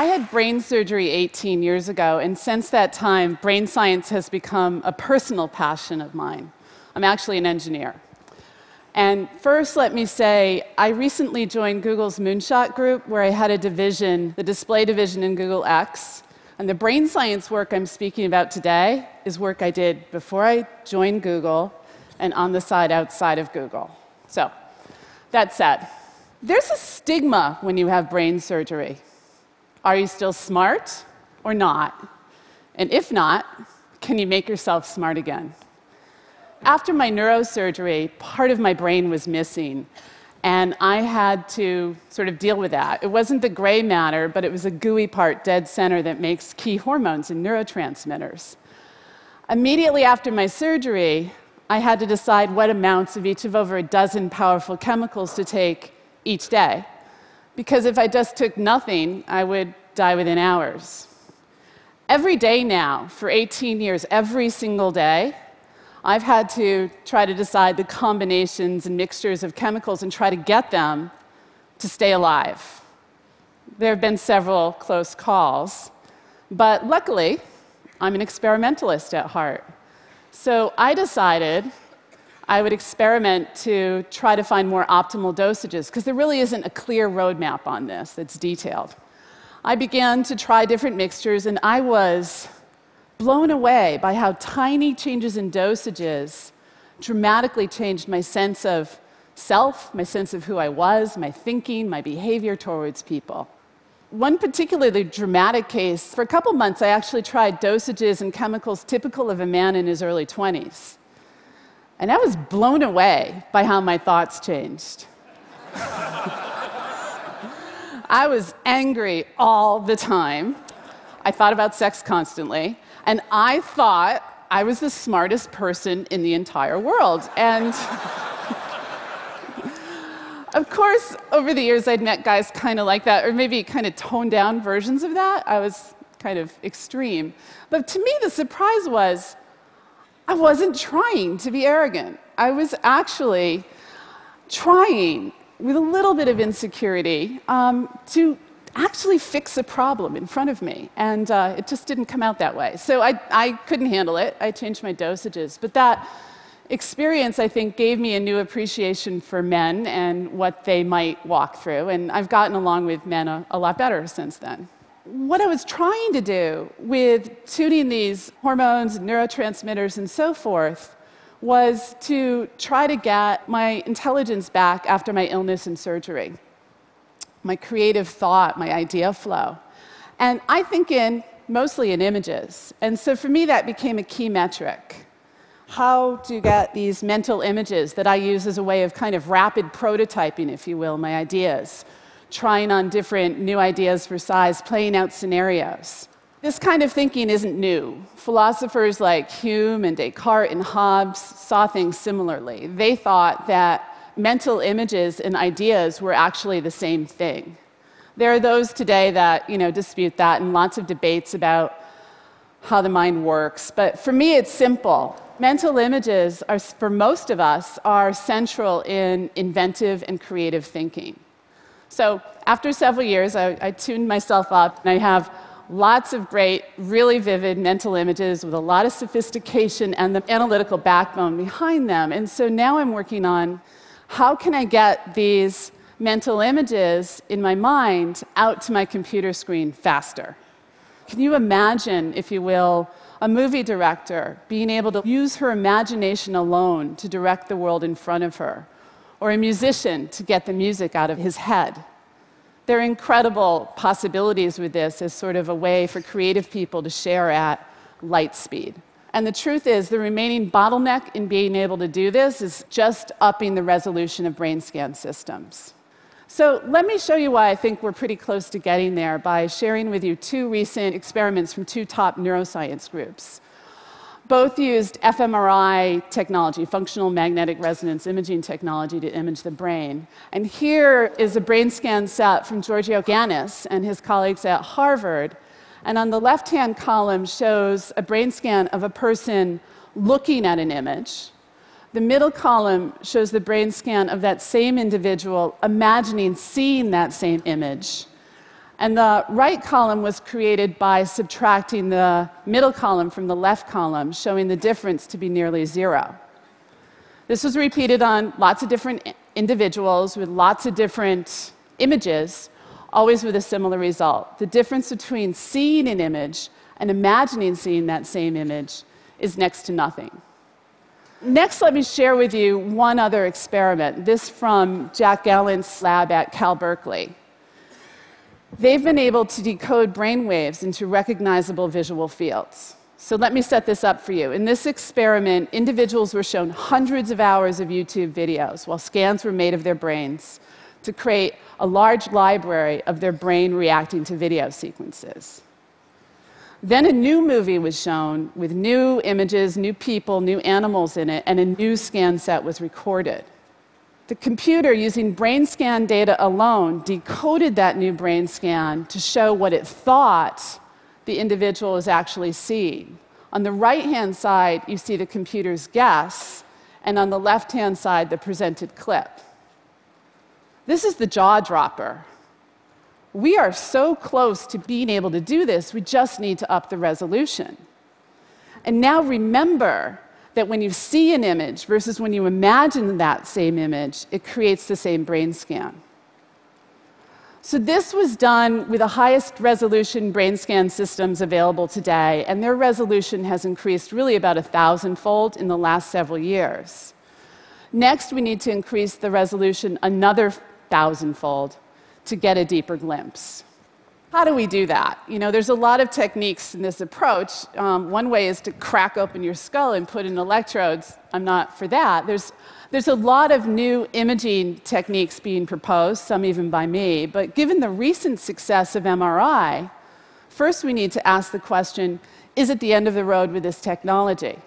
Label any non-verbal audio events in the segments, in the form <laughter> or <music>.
I had brain surgery 18 years ago, and since that time, brain science has become a personal passion of mine. I'm actually an engineer. And first, let me say, I recently joined Google's Moonshot Group, where I had a division, the display division in Google X. And the brain science work I'm speaking about today is work I did before I joined Google and on the side outside of Google. So, that said, there's a stigma when you have brain surgery. Are you still smart or not? And if not, can you make yourself smart again? After my neurosurgery, part of my brain was missing, and I had to sort of deal with that. It wasn't the gray matter, but it was a gooey part dead center that makes key hormones and neurotransmitters. Immediately after my surgery, I had to decide what amounts of each of over a dozen powerful chemicals to take each day. Because if I just took nothing, I would die within hours. Every day now, for 18 years, every single day, I've had to try to decide the combinations and mixtures of chemicals and try to get them to stay alive. There have been several close calls, but luckily, I'm an experimentalist at heart. So I decided I would experiment to try to find more optimal dosages, because there really isn't a clear roadmap on this that's detailed. I began to try different mixtures, and I was blown away by how tiny changes in dosages dramatically changed my sense of self, my sense of who I was, my thinking, my behavior towards people. One particularly dramatic case, for a couple months, I actually tried dosages and chemicals typical of a man in his early 20s. And I was blown away by how my thoughts changed. I was angry all the time. I thought about sex constantly. And I thought I was the smartest person in the entire world. And <laughs> of course, over the years, I'd met guys kind of like that, or maybe kind of toned down versions of that. I was kind of extreme. But to me, the surprise was I wasn't trying to be arrogant. I was actually trying with a little bit of insecurity um, to actually fix a problem in front of me. And uh, it just didn't come out that way. So I, I couldn't handle it. I changed my dosages. But that experience, I think, gave me a new appreciation for men and what they might walk through. And I've gotten along with men a, a lot better since then. What I was trying to do with tuning these hormones, neurotransmitters, and so forth was to try to get my intelligence back after my illness and surgery my creative thought, my idea flow. And I think in mostly in images. And so for me, that became a key metric. How to get these mental images that I use as a way of kind of rapid prototyping, if you will, my ideas, trying on different new ideas for size, playing out scenarios. This kind of thinking isn't new. Philosophers like Hume and Descartes and Hobbes saw things similarly. They thought that mental images and ideas were actually the same thing. There are those today that you know, dispute that, and lots of debates about how the mind works. But for me, it's simple. Mental images, are, for most of us, are central in inventive and creative thinking. So after several years, I, I tuned myself up, and I have lots of great, really vivid mental images with a lot of sophistication and the analytical backbone behind them. And so now I'm working on how can I get these mental images in my mind out to my computer screen faster? Can you imagine, if you will, a movie director being able to use her imagination alone to direct the world in front of her, or a musician to get the music out of his head? There are incredible possibilities with this as sort of a way for creative people to share at light speed. And the truth is, the remaining bottleneck in being able to do this is just upping the resolution of brain scan systems. So, let me show you why I think we're pretty close to getting there by sharing with you two recent experiments from two top neuroscience groups. Both used fMRI technology, functional magnetic resonance imaging technology, to image the brain. And here is a brain scan set from Giorgio Ganis and his colleagues at Harvard and on the left hand column shows a brain scan of a person looking at an image. The middle column shows the brain scan of that same individual imagining seeing that same image. And the right column was created by subtracting the middle column from the left column, showing the difference to be nearly zero. This was repeated on lots of different individuals with lots of different images, always with a similar result. The difference between seeing an image and imagining seeing that same image is next to nothing. Next, let me share with you one other experiment, this from Jack Gallant's lab at Cal Berkeley. They've been able to decode brain waves into recognizable visual fields. So let me set this up for you. In this experiment, individuals were shown hundreds of hours of YouTube videos while scans were made of their brains to create a large library of their brain reacting to video sequences. Then a new movie was shown with new images, new people, new animals in it, and a new scan set was recorded. The computer, using brain scan data alone, decoded that new brain scan to show what it thought the individual was actually seeing. On the right hand side, you see the computer's guess, and on the left hand side, the presented clip. This is the jaw dropper. We are so close to being able to do this, we just need to up the resolution. And now remember that when you see an image versus when you imagine that same image, it creates the same brain scan. So, this was done with the highest resolution brain scan systems available today, and their resolution has increased really about a thousandfold in the last several years. Next, we need to increase the resolution another thousandfold to get a deeper glimpse. How do we do that? You know, there's a lot of techniques in this approach. Um, one way is to crack open your skull and put in electrodes. I'm not for that. There's, there's a lot of new imaging techniques being proposed, some even by me. But given the recent success of MRI, first we need to ask the question is it the end of the road with this technology?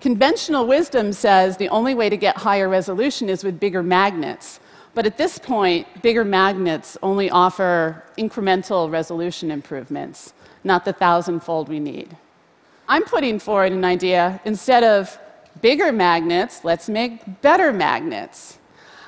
Conventional wisdom says the only way to get higher resolution is with bigger magnets. But at this point, bigger magnets only offer incremental resolution improvements, not the thousandfold we need. I'm putting forward an idea instead of bigger magnets, let's make better magnets.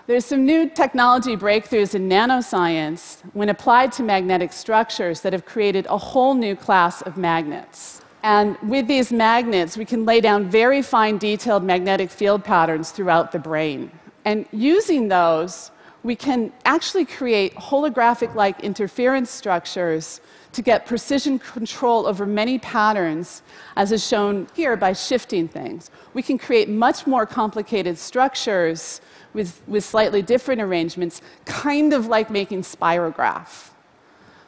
There's some new technology breakthroughs in nanoscience when applied to magnetic structures that have created a whole new class of magnets. And with these magnets, we can lay down very fine, detailed magnetic field patterns throughout the brain. And using those, we can actually create holographic like interference structures to get precision control over many patterns, as is shown here by shifting things. We can create much more complicated structures with, with slightly different arrangements, kind of like making spirograph.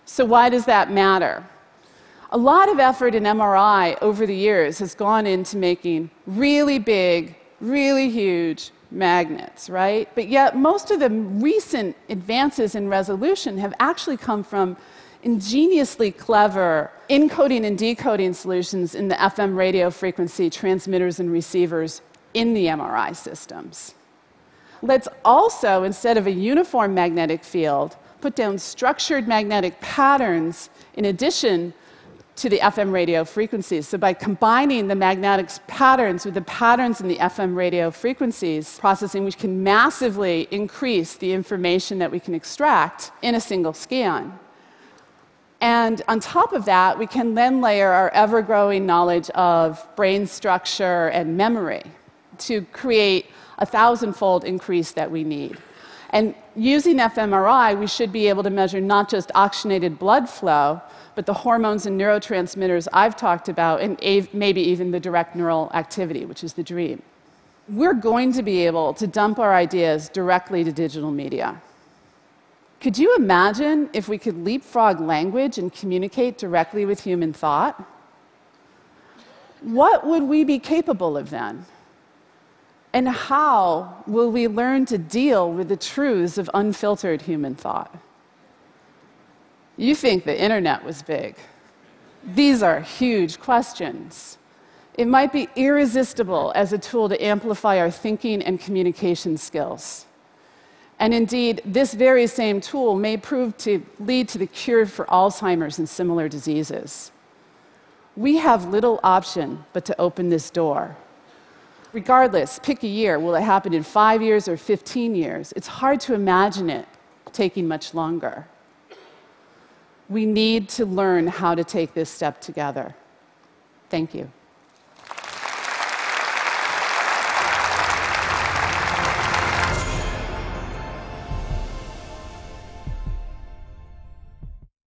So, why does that matter? A lot of effort in MRI over the years has gone into making really big, really huge, magnets, right? But yet, most of the recent advances in resolution have actually come from ingeniously clever encoding and decoding solutions in the FM radio frequency transmitters and receivers in the MRI systems. Let's also, instead of a uniform magnetic field, put down structured magnetic patterns in addition to the FM radio frequencies. So, by combining the magnetic patterns with the patterns in the FM radio frequencies processing, we can massively increase the information that we can extract in a single scan. And on top of that, we can then layer our ever growing knowledge of brain structure and memory to create a thousandfold increase that we need. And using fMRI, we should be able to measure not just oxygenated blood flow, but the hormones and neurotransmitters I've talked about, and maybe even the direct neural activity, which is the dream. We're going to be able to dump our ideas directly to digital media. Could you imagine if we could leapfrog language and communicate directly with human thought? What would we be capable of then? And how will we learn to deal with the truths of unfiltered human thought? You think the internet was big. These are huge questions. It might be irresistible as a tool to amplify our thinking and communication skills. And indeed, this very same tool may prove to lead to the cure for Alzheimer's and similar diseases. We have little option but to open this door. Regardless, pick a year. Will it happen in five years or 15 years? It's hard to imagine it taking much longer. We need to learn how to take this step together. Thank you.